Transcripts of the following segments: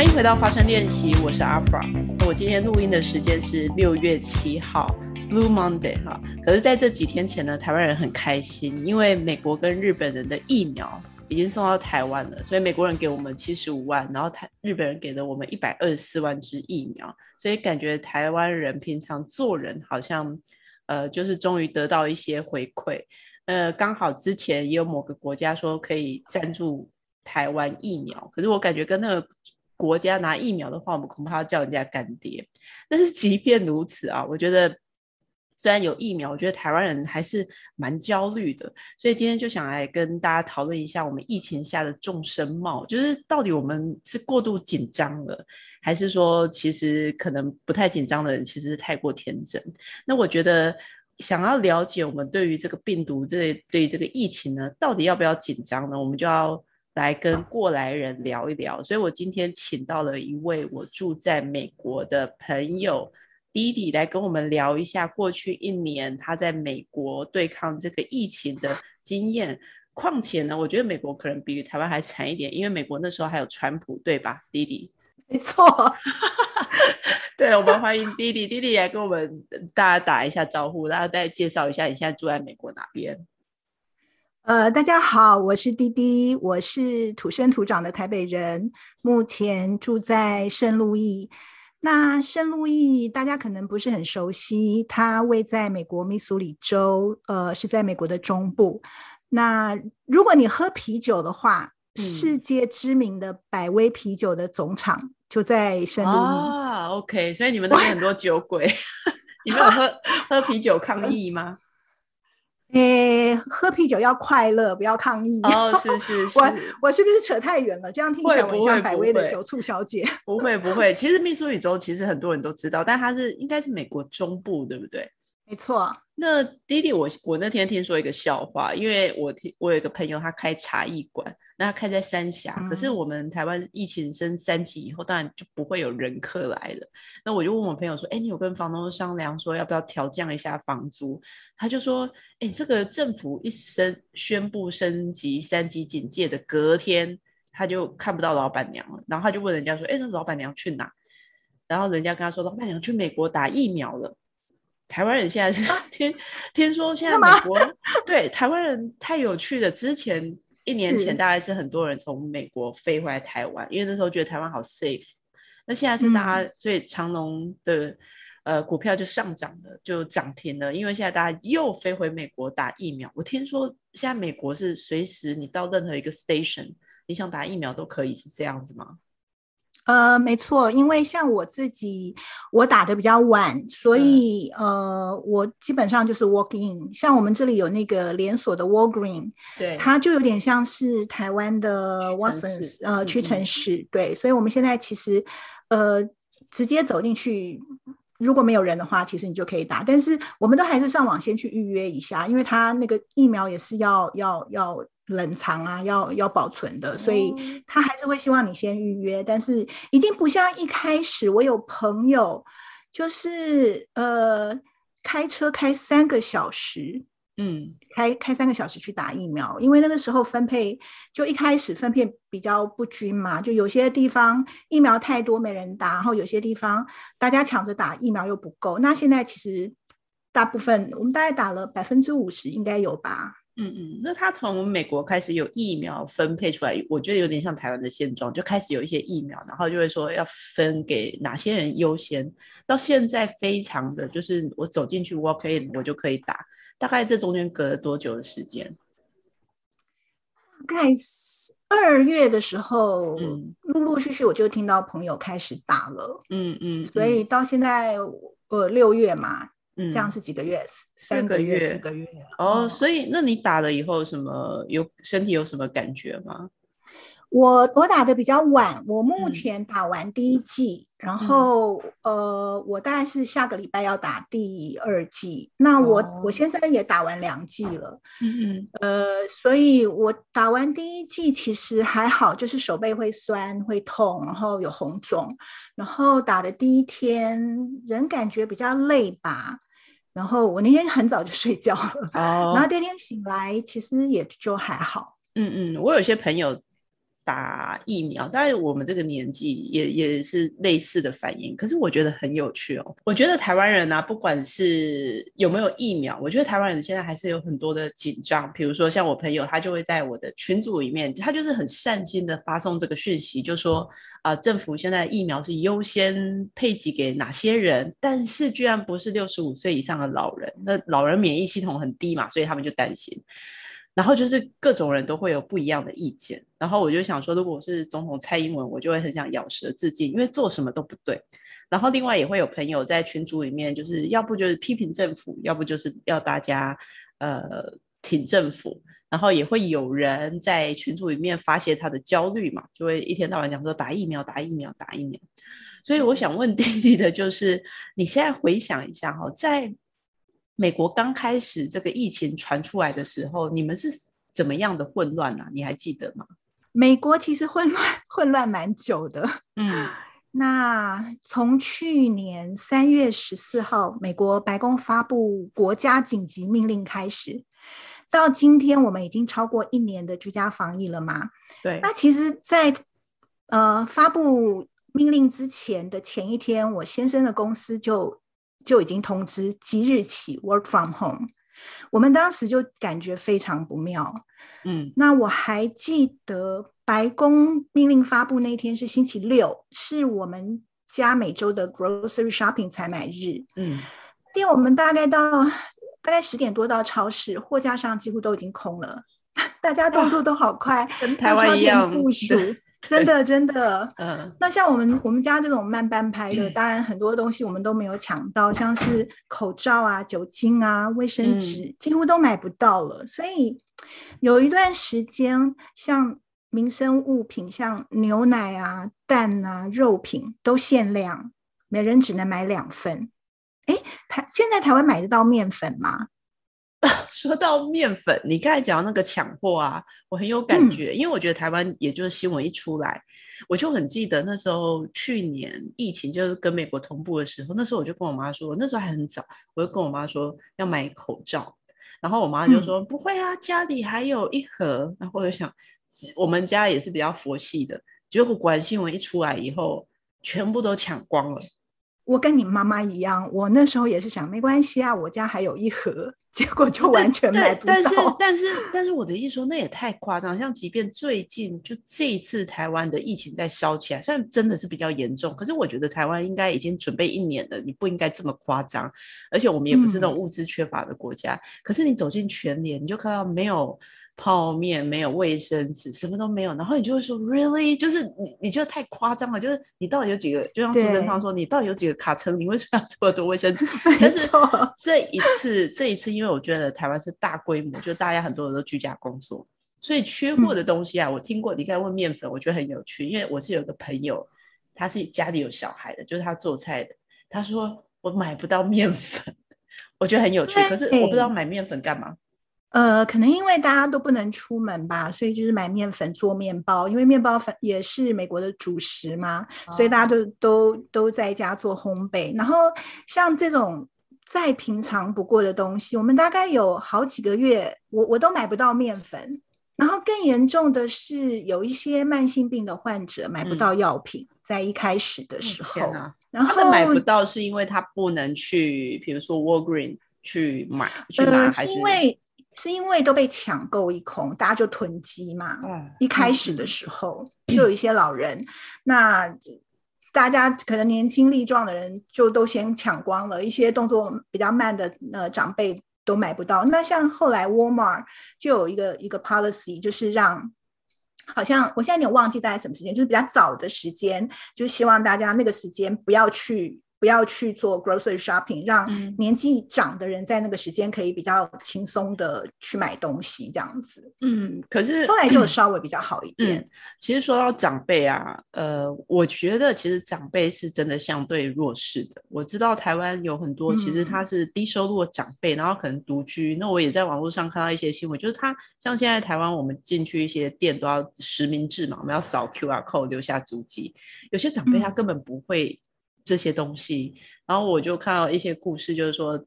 欢迎回到发声练习，我是阿 fr。我今天录音的时间是六月七号，Blue Monday 哈。可是在这几天前呢，台湾人很开心，因为美国跟日本人的疫苗已经送到台湾了，所以美国人给我们七十五万，然后台日本人给了我们一百二十四万支疫苗，所以感觉台湾人平常做人好像，呃，就是终于得到一些回馈。呃，刚好之前也有某个国家说可以赞助台湾疫苗，可是我感觉跟那个国家拿疫苗的话，我们恐怕要叫人家干爹。但是即便如此啊，我觉得虽然有疫苗，我觉得台湾人还是蛮焦虑的。所以今天就想来跟大家讨论一下我们疫情下的众生貌，就是到底我们是过度紧张了，还是说其实可能不太紧张的人其实是太过天真？那我觉得。想要了解我们对于这个病毒，这对于这个疫情呢，到底要不要紧张呢？我们就要来跟过来人聊一聊。所以我今天请到了一位我住在美国的朋友弟弟来跟我们聊一下过去一年他在美国对抗这个疫情的经验。况且呢，我觉得美国可能比台湾还惨一点，因为美国那时候还有川普，对吧，弟弟？没错。对，我们欢迎弟弟，弟弟来跟我们大家打一下招呼，然后再介绍一下你现在住在美国哪边。呃，大家好，我是滴滴，我是土生土长的台北人，目前住在圣路易。那圣路易大家可能不是很熟悉，它位在美国密苏里州，呃，是在美国的中部。那如果你喝啤酒的话，世界知名的百威啤酒的总厂。就在圣路易啊，OK，所以你们那边很多酒鬼，你们有喝 喝啤酒抗议吗？诶，喝啤酒要快乐，不要抗议。哦，是是 是，我我是不是扯太远了？这样听起来我像百威的酒醋小姐。不会不会，其实密苏里州其实很多人都知道，但它是应该是美国中部，对不对？没错。那弟弟，我我那天听说一个笑话，因为我听我有一个朋友，他开茶艺馆。那他开在三峡，可是我们台湾疫情升三级以后，当然就不会有人客来了。那我就问我朋友说：“哎，你有跟房东商量说要不要调降一下房租？”他就说：“哎，这个政府一升宣布升级三级警戒的隔天，他就看不到老板娘了。然后他就问人家说：‘哎，那老板娘去哪？’然后人家跟他说：‘老板娘去美国打疫苗了。’台湾人现在是 听听说现在美国对台湾人太有趣了，之前。”一年前大概是很多人从美国飞回来台湾，因为那时候觉得台湾好 safe。那现在是大家所以长隆的呃股票就上涨了，就涨停了，因为现在大家又飞回美国打疫苗。我听说现在美国是随时你到任何一个 station，你想打疫苗都可以，是这样子吗？呃，没错，因为像我自己，我打的比较晚，所以呃，我基本上就是 walk in。像我们这里有那个连锁的 Walgreen，对，它就有点像是台湾的 Watsons，呃，屈臣氏，对。所以我们现在其实呃，直接走进去，如果没有人的话，其实你就可以打。但是我们都还是上网先去预约一下，因为它那个疫苗也是要要要。冷藏啊，要要保存的，所以他还是会希望你先预约。但是已经不像一开始，我有朋友就是呃开车开三个小时，嗯，开开三个小时去打疫苗，因为那个时候分配就一开始分配比较不均嘛，就有些地方疫苗太多没人打，然后有些地方大家抢着打疫苗又不够。那现在其实大部分我们大概打了百分之五十，应该有吧。嗯嗯，那他从美国开始有疫苗分配出来，我觉得有点像台湾的现状，就开始有一些疫苗，然后就会说要分给哪些人优先。到现在非常的就是我走进去 walk in 我就可以打，大概这中间隔了多久的时间？大概二月的时候，嗯，陆陆续续我就听到朋友开始打了，嗯嗯，所以到现在呃六月嘛。这样是几个月？三个月、四个月。哦，所以那你打了以后，什么有身体有什么感觉吗？我我打的比较晚，我目前打完第一季，然后呃，我大概是下个礼拜要打第二季。那我我先生也打完两季了，嗯嗯，呃，所以我打完第一季其实还好，就是手背会酸会痛，然后有红肿，然后打的第一天人感觉比较累吧。然后我那天很早就睡觉了，然后第二天醒来其实也就还好。嗯嗯，我有些朋友打疫苗，当然我们这个年纪也也是类似的反应。可是我觉得很有趣哦。我觉得台湾人啊，不管是有没有疫苗，我觉得台湾人现在还是有很多的紧张。比如说像我朋友，他就会在我的群组里面，他就是很善心的发送这个讯息，就说啊，政府现在疫苗是优先配给给哪些人，但是居然不是六十五岁以上的老人，那老人免疫系统很低嘛，所以他们就担心。然后就是各种人都会有不一样的意见，然后我就想说，如果我是总统蔡英文，我就会很想咬舌自尽，因为做什么都不对。然后另外也会有朋友在群组里面，就是要不就是批评政府，要不就是要大家呃挺政府。然后也会有人在群组里面发泄他的焦虑嘛，就会一天到晚讲说打疫苗、打疫苗、打疫苗。所以我想问 弟弟的就是，你现在回想一下哈，在。美国刚开始这个疫情传出来的时候，你们是怎么样的混乱呢？你还记得吗？美国其实混乱混乱蛮久的。嗯，那从去年三月十四号，美国白宫发布国家紧急命令开始，到今天我们已经超过一年的居家防疫了嘛？对。那其实，在呃发布命令之前的前一天，我先生的公司就。就已经通知即日起 work from home，我们当时就感觉非常不妙。嗯，那我还记得白宫命令发布那天是星期六，是我们家每周的 grocery shopping 采买日。嗯，店我们大概到大概十点多到超市，货架上几乎都已经空了，大家动作都好快，跟台湾一样部署。真的，真的，嗯，那像我们我们家这种慢半拍的，当然很多东西我们都没有抢到，像是口罩啊、酒精啊、卫生纸，几乎都买不到了。所以有一段时间，像民生物品，像牛奶啊、蛋啊、肉品都限量，每人只能买两份。哎，台现在台湾买得到面粉吗？说到面粉，你刚才讲到那个抢货啊，我很有感觉，因为我觉得台湾也就是新闻一出来，我就很记得那时候去年疫情就是跟美国同步的时候，那时候我就跟我妈说，那时候还很早，我就跟我妈说要买口罩，然后我妈就说不会啊，家里还有一盒，然后我就想我们家也是比较佛系的，结果果然新闻一出来以后，全部都抢光了。我跟你妈妈一样，我那时候也是想没关系啊，我家还有一盒，结果就完全买不到。但是，但是，但是我的意思说，那也太夸张。像即便最近就这一次台湾的疫情在烧起来，虽然真的是比较严重，可是我觉得台湾应该已经准备一年了，你不应该这么夸张。而且我们也不是那种物资缺乏的国家，可是你走进全联，你就看到没有。泡面没有卫生纸，什么都没有，然后你就会说，really，就是你，你觉得太夸张了，就是你到底有几个？就像苏贞昌说，你到底有几个卡层？你为什么要这么多卫生纸？但是 这一次，这一次，因为我觉得台湾是大规模，就大家很多人都居家工作，所以缺货的东西啊，我听过。你刚才问面粉，我觉得很有趣，因为我是有个朋友，他是家里有小孩的，就是他做菜的，他说我买不到面粉，我觉得很有趣。可是我不知道买面粉干嘛。呃，可能因为大家都不能出门吧，所以就是买面粉做面包，因为面包粉也是美国的主食嘛，所以大家都都都在家做烘焙。然后像这种再平常不过的东西，我们大概有好几个月，我我都买不到面粉。然后更严重的是，有一些慢性病的患者买不到药品，在一开始的时候，然后买不到是因为他不能去，比如说 Walgreen 去买去拿，还是因为？是因为都被抢购一空，大家就囤积嘛。嗯一开始的时候就有一些老人，那大家可能年轻力壮的人就都先抢光了，一些动作比较慢的呃长辈都买不到。那像后来 Walmart 就有一个一个 policy，就是让好像我现在有点忘记大概什么时间，就是比较早的时间，就是希望大家那个时间不要去。不要去做 grocery shopping，让年纪长的人在那个时间可以比较轻松的去买东西，这样子。嗯，可是后来就稍微比较好一点。其实说到长辈啊，呃，我觉得其实长辈是真的相对弱势的。我知道台湾有很多其实他是低收入的长辈，然后可能独居。那我也在网络上看到一些新闻，就是他像现在台湾我们进去一些店都要实名制嘛，我们要扫 QR code 留下足迹。有些长辈他根本不会。这些东西，然后我就看到一些故事，就是说，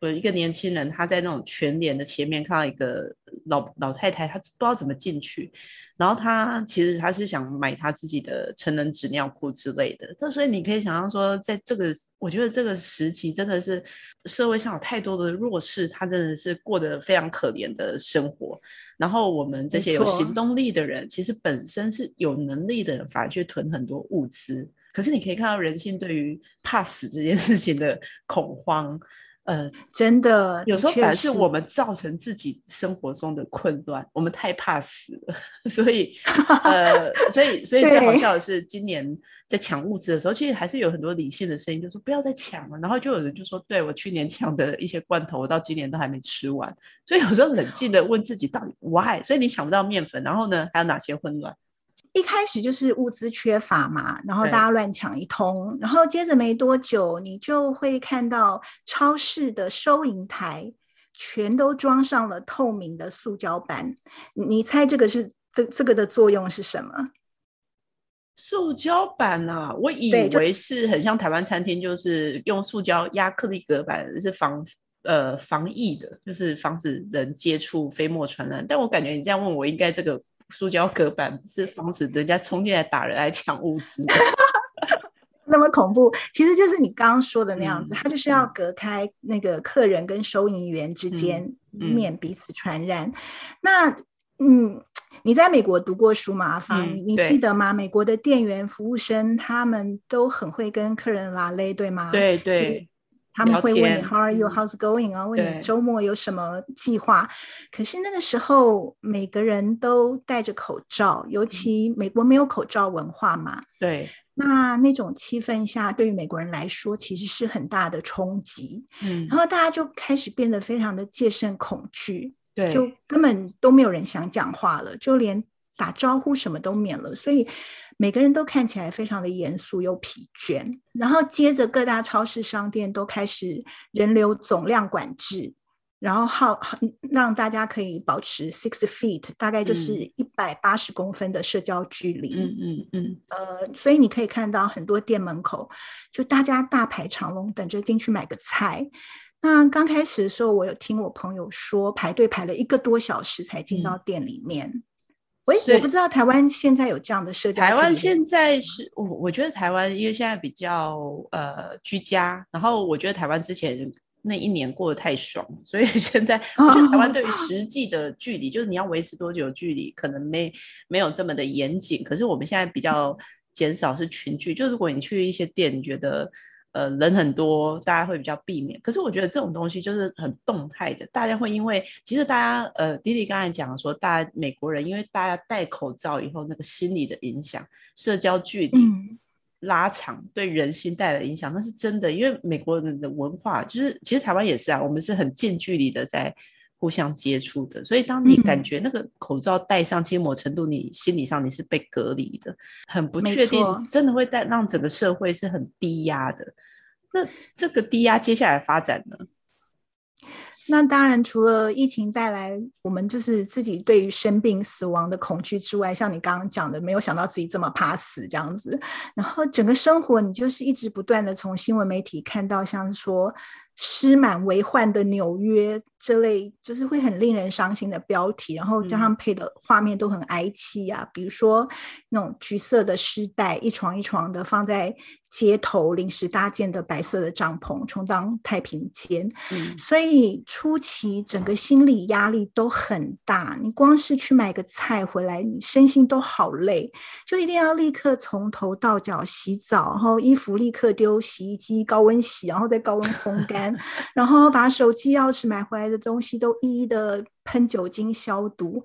有一个年轻人他在那种全脸的前面看到一个老老太太，她不知道怎么进去，然后她其实她是想买她自己的成人纸尿裤之类的。这所以你可以想象说，在这个我觉得这个时期真的是社会上有太多的弱势，他真的是过得非常可怜的生活。然后我们这些有行动力的人，其实本身是有能力的人，反而去囤很多物资。可是你可以看到人性对于怕死这件事情的恐慌，呃，真的有时候反而是我们造成自己生活中的混乱。我们太怕死了，所以呃，所以所以最好笑的是，今年在抢物资的时候，其实还是有很多理性的声音，就说不要再抢了。然后就有人就说，对我去年抢的一些罐头，我到今年都还没吃完。所以有时候冷静的问自己，到底 why？所以你抢不到面粉，然后呢，还有哪些混乱？一开始就是物资缺乏嘛，然后大家乱抢一通，然后接着没多久，你就会看到超市的收银台全都装上了透明的塑胶板。你猜这个是这这个的作用是什么？塑胶板啊，我以为是很像台湾餐厅，就是用塑胶压克力隔板，是防呃防疫的，就是防止人接触飞沫传染。但我感觉你这样问我，应该这个。塑胶隔板是防止人家冲进来打人来抢物资，那么恐怖，其实就是你刚刚说的那样子，它就是要隔开那个客人跟收银员之间，免彼此传染。那嗯，你在美国读过书吗？方，你你记得吗？美国的店员服务生他们都很会跟客人拉勒，对吗？对对。他们会问你 How are you? How's going? 啊，问你周末有什么计划。可是那个时候每个人都戴着口罩，尤其美国没有口罩文化嘛。对，那那种气氛下，对于美国人来说其实是很大的冲击。嗯，然后大家就开始变得非常的戒慎恐惧，对，就根本都没有人想讲话了，就连打招呼什么都免了，所以。每个人都看起来非常的严肃又疲倦，然后接着各大超市商店都开始人流总量管制，然后好让大家可以保持 six feet，大概就是一百八十公分的社交距离。嗯嗯嗯。呃，所以你可以看到很多店门口就大家大排长龙，等着进去买个菜。那刚开始的时候，我有听我朋友说，排队排了一个多小时才进到店里面。喂，我不知道台湾现在有这样的社交。台湾现在是我，我觉得台湾因为现在比较呃居家，然后我觉得台湾之前那一年过得太爽，所以 现在 我觉得台湾对于实际的距离，就是你要维持多久距离，可能没没有这么的严谨。可是我们现在比较减少是群聚，就如果你去一些店，你觉得。呃，人很多，大家会比较避免。可是我觉得这种东西就是很动态的，大家会因为其实大家呃，迪迪刚才讲说，大家美国人因为大家戴口罩以后，那个心理的影响，社交距离拉长，对人心带来的影响，那是真的。因为美国人的文化就是，其实台湾也是啊，我们是很近距离的在互相接触的，所以当你感觉那个口罩戴上，其实某程度你心理上你是被隔离的，很不确定，真的会带让整个社会是很低压的。那这个低压接下来发展呢？那当然，除了疫情带来我们就是自己对于生病死亡的恐惧之外，像你刚刚讲的，没有想到自己这么怕死这样子。然后整个生活，你就是一直不断的从新闻媒体看到，像说尸满为患的纽约这类，就是会很令人伤心的标题，然后加上配的画面都很哀戚啊，比如说那种橘色的尸袋，一床一床的放在。街头临时搭建的白色的帐篷充当太平间，所以初期整个心理压力都很大。你光是去买个菜回来，你身心都好累，就一定要立刻从头到脚洗澡，然后衣服立刻丢洗衣机高温洗，然后再高温烘干，然后把手机、钥匙买回来的东西都一一的喷酒精消毒。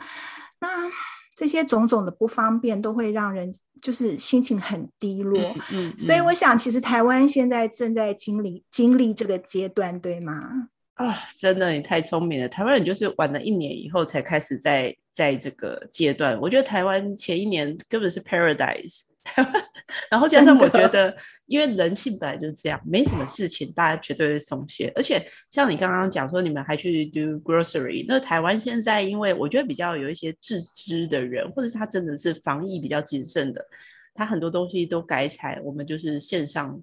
那这些种种的不方便，都会让人。就是心情很低落，嗯，所以我想，其实台湾现在正在经历经历这个阶段，对吗？啊，真的，你太聪明了。台湾人就是晚了一年以后才开始在在这个阶段。我觉得台湾前一年根本是 paradise。然后加上我觉得，因为人性本来就是这样，没什么事情，大家绝对会松懈。而且像你刚刚讲说，你们还去 do grocery，那台湾现在因为我觉得比较有一些自知的人，或者他真的是防疫比较谨慎的，他很多东西都改采，我们就是线上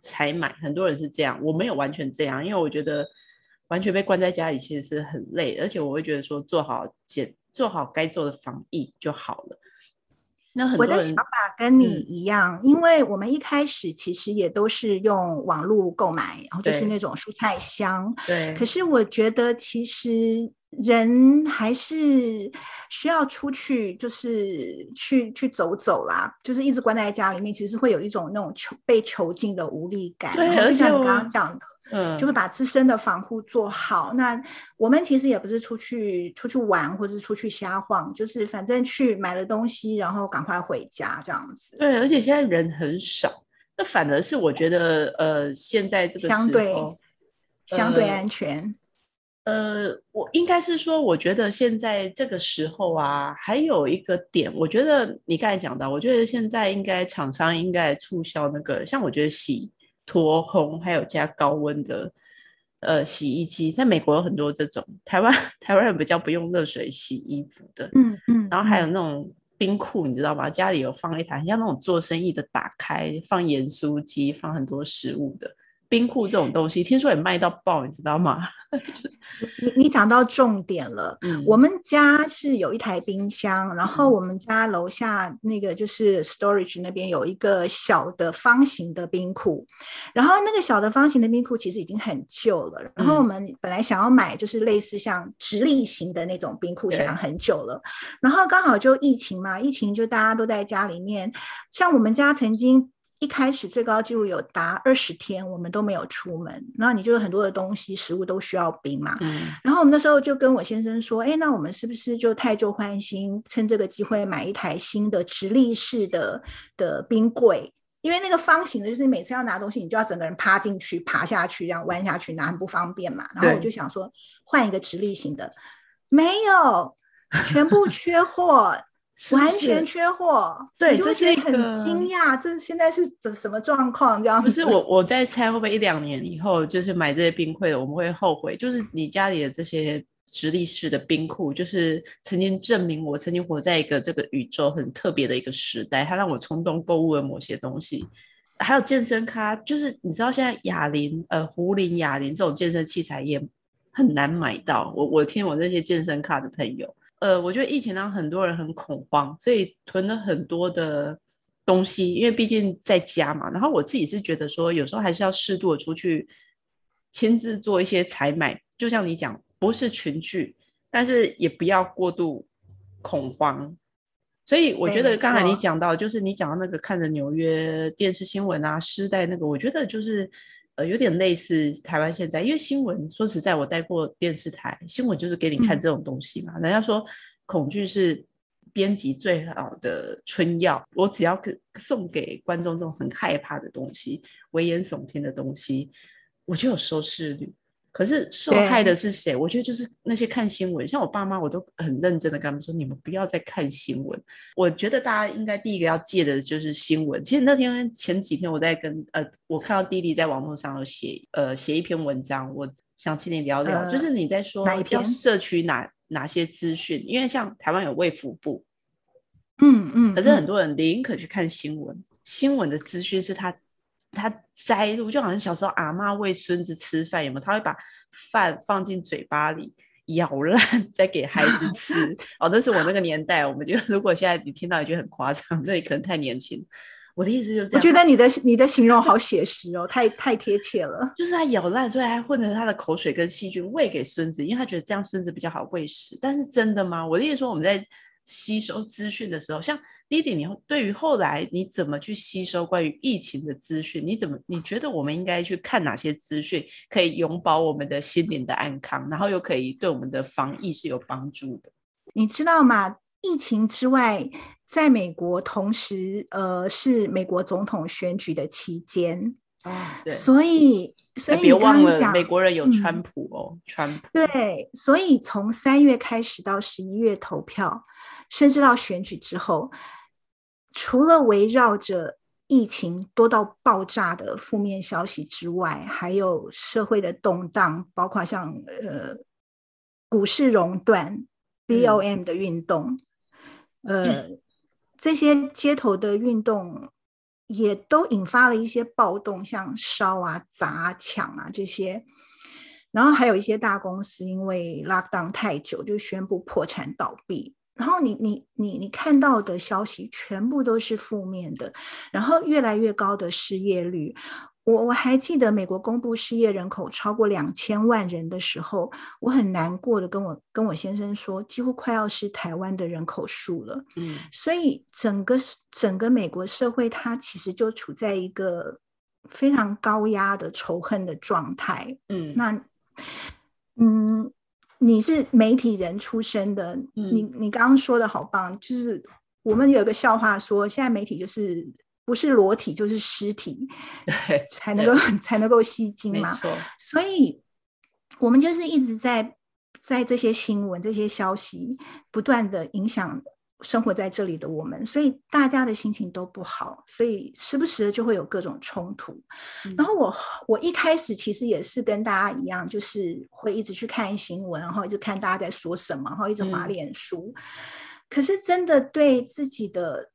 采买，很多人是这样，我没有完全这样，因为我觉得。完全被关在家里，其实是很累，而且我会觉得说做好检做好该做的防疫就好了。我的想法跟你一样，因为我们一开始其实也都是用网络购买，然后就是那种蔬菜箱。对。可是我觉得其实人还是需要出去，就是去去走走啦。就是一直关在家里面，其实会有一种那种囚被囚禁的无力感。对，就像你刚刚讲的。嗯，就会把自身的防护做好。那我们其实也不是出去出去玩，或者是出去瞎晃，就是反正去买了东西，然后赶快回家这样子。对，而且现在人很少，那反而是我觉得，呃，现在这个相对相对安全。呃，我应该是说，我觉得现在这个时候啊，还有一个点，我觉得你刚才讲到，我觉得现在应该厂商应该促销那个，像我觉得洗。脱烘还有加高温的呃洗衣机，在美国有很多这种。台湾 台湾人比较不用热水洗衣服的，嗯嗯。然后还有那种冰库，你知道吗？家里有放一台，像那种做生意的打开放盐酥鸡，放很多食物的。冰库这种东西，听说也卖到爆，你知道吗？你你讲到重点了。嗯，我们家是有一台冰箱，然后我们家楼下那个就是 storage 那边有一个小的方形的冰库，然后那个小的方形的冰库其实已经很旧了。然后我们本来想要买就是类似像直立型的那种冰库，想很久了。然后刚好就疫情嘛，疫情就大家都在家里面，像我们家曾经。一开始最高纪录有达二十天，我们都没有出门。那你就有很多的东西，食物都需要冰嘛。嗯。然后我们那时候就跟我先生说：“哎，那我们是不是就太旧换新，趁这个机会买一台新的直立式的的冰柜？因为那个方形的，就是每次要拿东西，你就要整个人趴进去、爬下去，这样弯下去拿很不方便嘛。然后我就想说，换一个直立型的，没有，全部缺货。完全缺货，对，这是很惊讶。这现在是怎什么状况？这样不是我，我在猜会不会一两年以后，就是买这些冰柜的，我们会后悔。就是你家里的这些直立式的冰库，就是曾经证明我曾经活在一个这个宇宙很特别的一个时代，它让我冲动购物的某些东西。还有健身咖，就是你知道现在哑铃、呃，壶铃、哑铃这种健身器材也很难买到。我我听我那些健身咖的朋友。呃，我觉得疫情让很多人很恐慌，所以囤了很多的东西，因为毕竟在家嘛。然后我自己是觉得说，有时候还是要适度的出去亲自做一些采买，就像你讲，不是群聚，但是也不要过度恐慌。所以我觉得刚才你讲到，就是你讲到那个看着纽约电视新闻啊，失代那个，我觉得就是。呃，有点类似台湾现在，因为新闻说实在，我待过电视台，新闻就是给你看这种东西嘛。人家说恐惧是编辑最好的春药，我只要给送给观众这种很害怕的东西、危言耸听的东西，我就有收视率。可是受害的是谁？我觉得就是那些看新闻，像我爸妈，我都很认真的跟他们说：你们不要再看新闻。我觉得大家应该第一个要戒的就是新闻。其实那天前几天我在跟呃，我看到弟弟在网络上有写呃写一篇文章，我想请你聊聊，就是你在说要摄取哪哪些资讯，因为像台湾有卫福部，嗯嗯，可是很多人宁可去看新闻，新闻的资讯是他。他摘录就好像小时候阿妈喂孙子吃饭，有没有？他会把饭放进嘴巴里咬烂，再给孩子吃。哦，那是我那个年代。我们就如果现在你听到，也觉得很夸张，那你可能太年轻。我的意思就是这样。我觉得你的你的形容好写实哦，太太贴切了。就是他咬烂，所以还混着他的口水跟细菌喂给孙子，因为他觉得这样孙子比较好喂食。但是真的吗？我的意思说，我们在吸收资讯的时候，像。弟弟，你对于后来你怎么去吸收关于疫情的资讯？你怎么你觉得我们应该去看哪些资讯，可以永保我们的心灵的安康，然后又可以对我们的防疫是有帮助的？你知道吗？疫情之外，在美国同时呃是美国总统选举的期间哦，对，所以所以别忘了美国人有川普哦，川普对，所以从三月开始到十一月投票，甚至到选举之后。除了围绕着疫情多到爆炸的负面消息之外，还有社会的动荡，包括像呃股市熔断、BOM 的运动，呃这些街头的运动也都引发了一些暴动，像烧啊、砸、抢啊这些。然后还有一些大公司因为 lockdown 太久就宣布破产倒闭。然后你你你你看到的消息全部都是负面的，然后越来越高的失业率。我我还记得美国公布失业人口超过两千万人的时候，我很难过的跟我跟我先生说，几乎快要是台湾的人口数了。嗯，所以整个整个美国社会它其实就处在一个非常高压的仇恨的状态。嗯，那嗯。你是媒体人出身的，你你刚刚说的好棒，就是我们有个笑话说，现在媒体就是不是裸体就是尸体，对，才能够才能够吸睛嘛。所以我们就是一直在在这些新闻、这些消息不断的影响。生活在这里的我们，所以大家的心情都不好，所以时不时的就会有各种冲突。然后我我一开始其实也是跟大家一样，就是会一直去看新闻，然后一直看大家在说什么，然后一直滑脸书。可是真的对自己的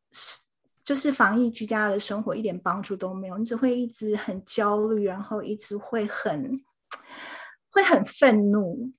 就是防疫居家的生活一点帮助都没有，你只会一直很焦虑，然后一直会很会很愤怒。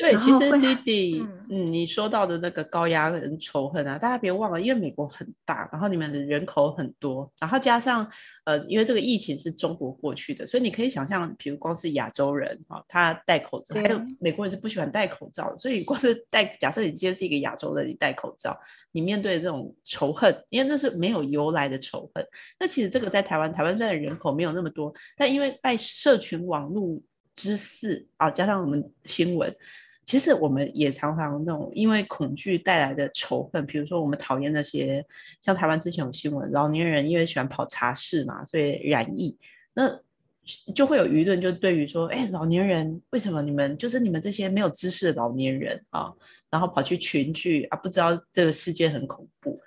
对，其实弟弟，嗯，你说到的那个高压跟仇恨啊，大家别忘了，因为美国很大，然后你们的人口很多，然后加上呃，因为这个疫情是中国过去的，所以你可以想象，比如光是亚洲人啊，他戴口罩，还有美国人是不喜欢戴口罩的，所以光是戴，假设你今天是一个亚洲人，你戴口罩，你面对这种仇恨，因为那是没有由来的仇恨。那其实这个在台湾，台湾虽然人口没有那么多，但因为拜社群网络之赐啊，加上我们新闻。其实我们也常常那种因为恐惧带来的仇恨，比如说我们讨厌那些像台湾之前有新闻，老年人因为喜欢跑茶室嘛，所以染疫，那就会有舆论就对于说，哎，老年人为什么你们就是你们这些没有知识的老年人啊，然后跑去群聚啊，不知道这个世界很恐怖。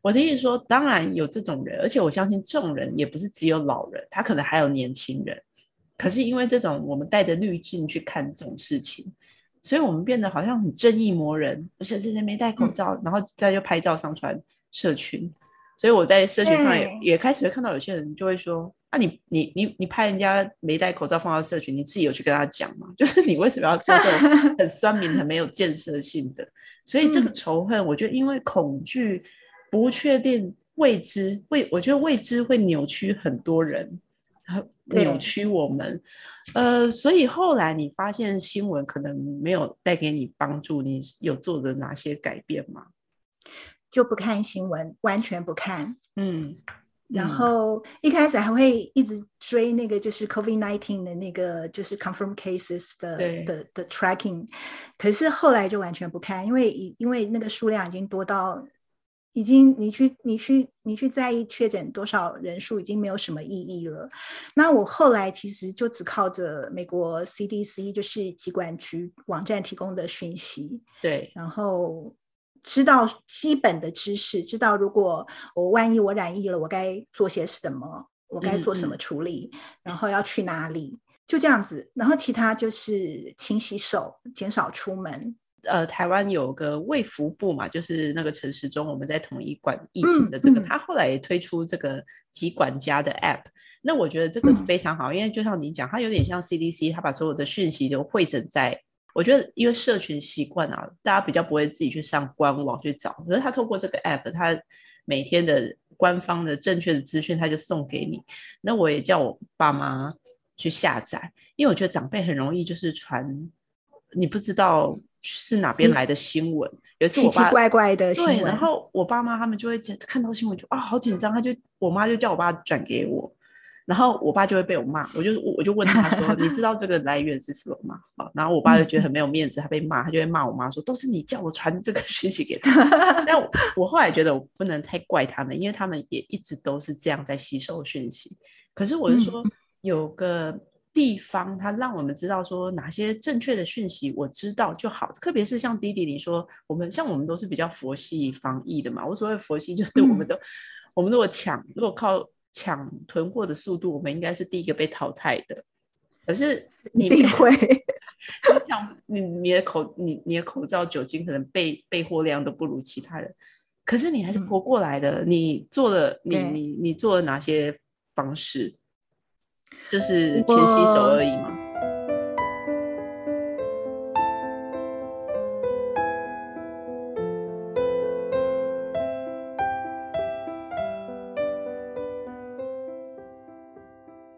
我的意思说，当然有这种人，而且我相信这种人也不是只有老人，他可能还有年轻人。可是因为这种我们带着滤镜去看这种事情。所以我们变得好像很正义魔人，不是之前没戴口罩，然后再就拍照上传社群。所以我在社群上也也开始会看到有些人就会说：啊，你你你你拍人家没戴口罩放到社群，你自己有去跟他讲吗？就是你为什么要做这种 很酸民、很没有建设性的？所以这个仇恨，我觉得因为恐惧、不确定、未知，未我觉得未知会扭曲很多人。扭曲我们，呃，所以后来你发现新闻可能没有带给你帮助，你有做的哪些改变吗？就不看新闻，完全不看。嗯，然后一开始还会一直追那个就是 COVID nineteen 的那个就是 confirm cases 的的的 tracking，可是后来就完全不看，因为因为那个数量已经多到。已经，你去，你去，你去在意确诊多少人数，已经没有什么意义了。那我后来其实就只靠着美国 CDC，就是疾管局网站提供的讯息，对，然后知道基本的知识，知道如果我万一我染疫了，我该做些什么，我该做什么处理，然后要去哪里，就这样子。然后其他就是勤洗手，减少出门。呃，台湾有个卫福部嘛，就是那个陈时中，我们在统一管疫情的这个，他后来也推出这个疾管家的 App。那我觉得这个非常好，因为就像你讲，它有点像 CDC，它把所有的讯息都汇整在。我觉得因为社群习惯啊，大家比较不会自己去上官网去找，可是他透过这个 App，他每天的官方的正确的资讯，他就送给你。那我也叫我爸妈去下载，因为我觉得长辈很容易就是传，你不知道。是哪边来的新闻？有一次我爸怪怪的新闻，然后我爸妈他们就会看到新闻就啊好紧张，他就我妈就叫我爸转给我，然后我爸就会被我骂，我就我就问他说你知道这个来源是什么吗？啊，然后我爸就觉得很没有面子，他被骂，他就会骂我妈说都是你叫我传这个讯息给他。但我后来觉得我不能太怪他们，因为他们也一直都是这样在吸收讯息。可是我是说有个。地方，它让我们知道说哪些正确的讯息，我知道就好。特别是像弟弟你说，我们像我们都是比较佛系防疫的嘛。我所谓佛系，就是我们都，我们如果抢，如果靠抢囤货的速度，我们应该是第一个被淘汰的。可是你会，你抢你你的口你你的口罩酒精可能备备货量都不如其他人，可是你还是活过来的。你做了你你你做了哪些方式？就是勤洗手而已吗？